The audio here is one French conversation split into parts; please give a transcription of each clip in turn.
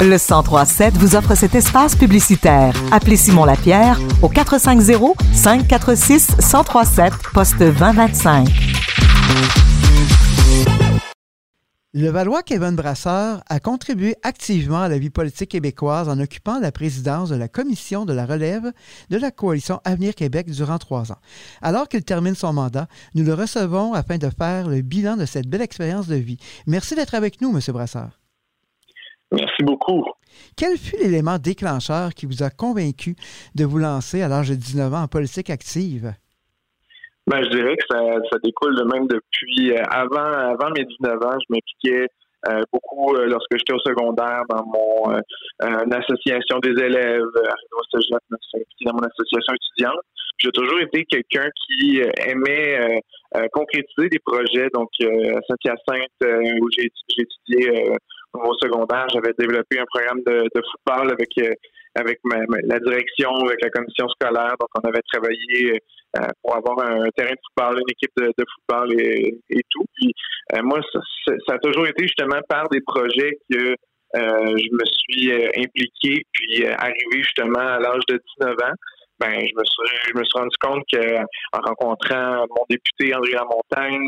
Le 1037 vous offre cet espace publicitaire. Appelez Simon Lapierre au 450 546 1037 poste 2025. Le Valois Kevin Brasseur a contribué activement à la vie politique québécoise en occupant la présidence de la commission de la relève de la coalition Avenir Québec durant trois ans. Alors qu'il termine son mandat, nous le recevons afin de faire le bilan de cette belle expérience de vie. Merci d'être avec nous, M. Brasseur. Beaucoup. Quel fut l'élément déclencheur qui vous a convaincu de vous lancer à l'âge de 19 ans en politique active? Ben, je dirais que ça, ça découle de même depuis euh, avant, avant mes 19 ans. Je m'impliquais euh, beaucoup euh, lorsque j'étais au secondaire dans mon association des élèves, dans mon association étudiante. J'ai toujours été quelqu'un qui aimait concrétiser des projets. Donc, à Saint-Hyacinthe, où j'ai étudié au secondaire, j'avais développé un programme de, football avec avec la direction, avec la commission scolaire. Donc, on avait travaillé euh, pour avoir un terrain de football, une équipe de, football et, tout. Puis, euh, moi, ça, a toujours été justement par des projets que euh, je me suis impliqué, puis arrivé justement à l'âge de 19 ans ben je me suis rendu compte que en rencontrant mon député André Lamontagne,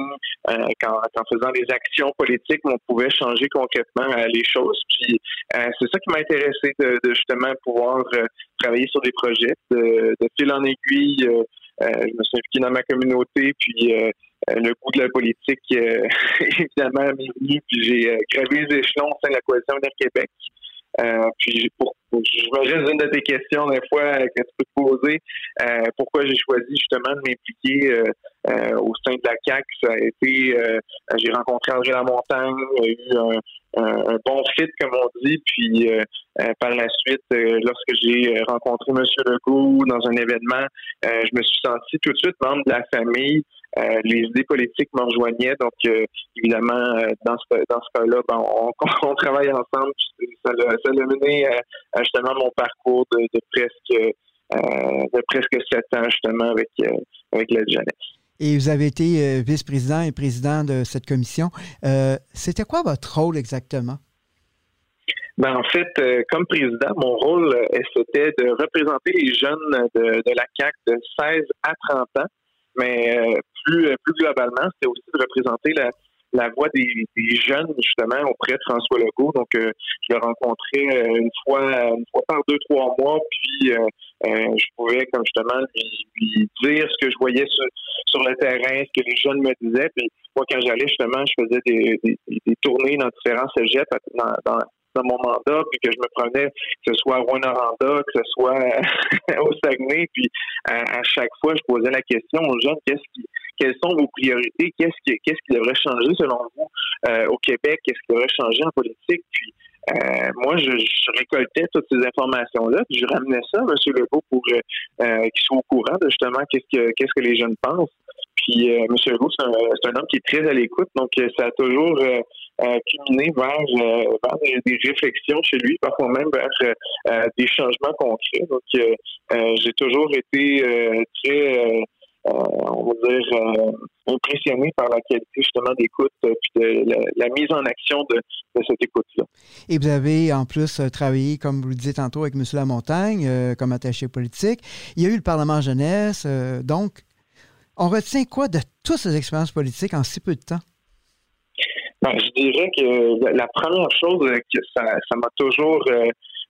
euh, qu'en, faisant des actions politiques, on pouvait changer concrètement euh, les choses. Puis euh, c'est ça qui m'a intéressé de, justement pouvoir travailler sur des projets, de, fil en aiguille. je me suis impliqué dans ma communauté, puis le goût de la politique, évidemment, m'est venu, puis j'ai gravé les échelons au sein de la coalition Avenir Québec. Euh, puis pour, j'imagine une de tes questions des fois que tu peux te poser, euh, pourquoi j'ai choisi justement de m'impliquer euh, au sein de la CAC, ça a été, j'ai rencontré André Lamontagne, il eu un, un, bon fit comme on dit, puis par la suite, lorsque j'ai rencontré M. Legault dans un événement, je me suis senti tout de suite membre de la famille. Euh, les idées politiques me rejoignaient. Donc, euh, évidemment, euh, dans ce, dans ce cas-là, ben, on, on, travaille ensemble. Ça l'a mené à, justement mon parcours de, presque de presque sept ans justement avec avec la jeunesse. Et vous avez été vice-président et président de cette commission. C'était quoi votre rôle exactement? Ben, en fait, comme président, mon rôle, c'était de représenter les jeunes de, de, la CAC de 16 à 30 ans mais euh, plus, plus globalement, c'était aussi de représenter la, la voix des, jeunes, justement, auprès de François Legault. Donc, euh, je le rencontrais euh, une fois, une fois par deux, trois mois, puis je pouvais, comme justement, lui, dire ce que je voyais sur, sur, le terrain, ce que les jeunes me disaient. Puis moi, quand j'allais, justement, je faisais des, des, des tournées dans différents dans, dans, dans mon mandat, puis que je me prenais, que ce soit à Rwanda, que ce soit au Saguenay, puis à, chaque fois, je posais la question aux jeunes, qu'est-ce qui, quelles sont vos priorités, qu'est-ce qui, qu'est-ce qui devrait changer selon vous euh, au Québec, qu'est-ce qui devrait changer en politique, puis euh, moi, je, récoltais toutes ces informations-là, puis je ramenais ça à M. Legault pour euh, qu'il soit au courant de justement qu'est-ce que qu'est-ce que les jeunes pensent. Puis M. Legault, c'est un, homme qui est très à l'écoute, donc ça a toujours culminé vers, vers des, réflexions chez lui, parfois même vers des changements concrets. Donc j'ai toujours été très euh, on va dire, euh, impressionné par la qualité justement d'écoute et euh, de la, mise en action de, cette écoute-là. Et vous avez en plus travaillé, comme vous le disiez tantôt, avec M. Lamontagne comme attaché politique. Il y a eu le Parlement jeunesse. donc, on retient quoi de toutes ces expériences politiques en si peu de temps? Ben, je dirais que la première chose que ça m'a toujours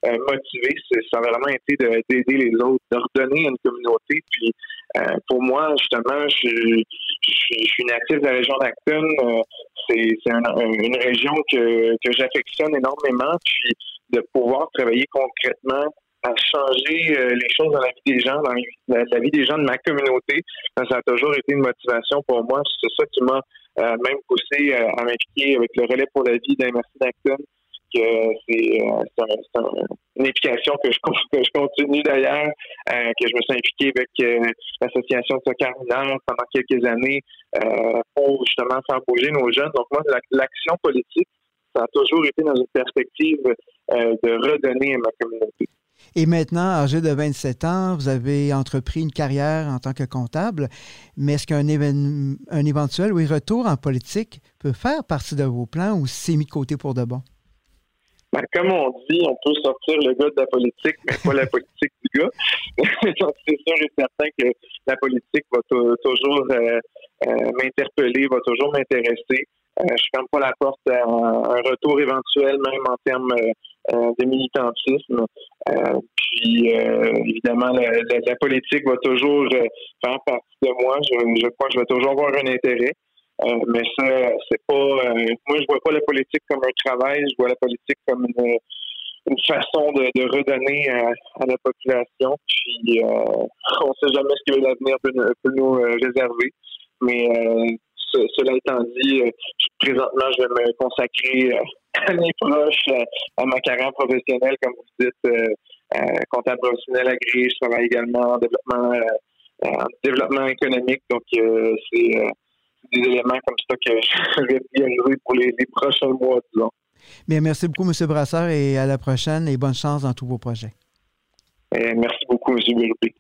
motivé, ça a vraiment été d'aider les autres, à une communauté. Puis euh, pour moi, justement, je, je, suis natif de la région d'Acton. Euh, c'est une région que, que j'affectionne énormément. Puis de pouvoir travailler concrètement à changer euh, les choses dans la vie des gens, dans la, vie des gens de ma communauté, ça a toujours été une motivation pour moi. C'est ça qui m'a même poussé à m'impliquer avec le relais pour la vie d'Inmersi d'Acton que c'est euh, une implication que je, continue d'ailleurs, euh, que je me suis impliqué avec euh, l'association soccer pendant quelques années pour justement faire bouger nos jeunes. Donc moi, l'action politique, ça a toujours été dans une perspective de redonner à ma communauté. Et maintenant, âgé de 27 ans, vous avez entrepris une carrière en tant que comptable, mais est-ce qu'un un éventuel oui, retour en politique peut faire partie de vos plans ou c'est mis de côté pour de bon? Ben, comme on dit, on peut sortir le gars de la politique, mais pas la politique du gars. Donc, c'est sûr et certain que la politique va toujours euh, euh, m'interpeller, va toujours m'intéresser. Euh, je ferme pas la porte à un retour éventuel, même en termes de militantisme. puis, évidemment, la, politique va toujours faire partie de moi. Je, crois que je vais toujours avoir un intérêt. Euh, mais ça, c'est pas. Euh, moi, je vois pas la politique comme un travail. Je vois la politique comme une, une façon de, de redonner à, à, la population. Puis, euh, on sait jamais ce que l'avenir peut, peut, nous euh, réserver. Mais cela étant dit, présentement, je vais me consacrer à mes proches, à ma carrière professionnelle, comme vous dites, comptable professionnel agréé. Je travaille également en développement, en développement économique. Donc, c'est des éléments comme ça que je vais bien jouer pour les, prochains mois, disons. Bien, merci beaucoup, M. Brasseur, et à la prochaine et bonne chance dans tous vos projets. merci beaucoup, M. Bérubé.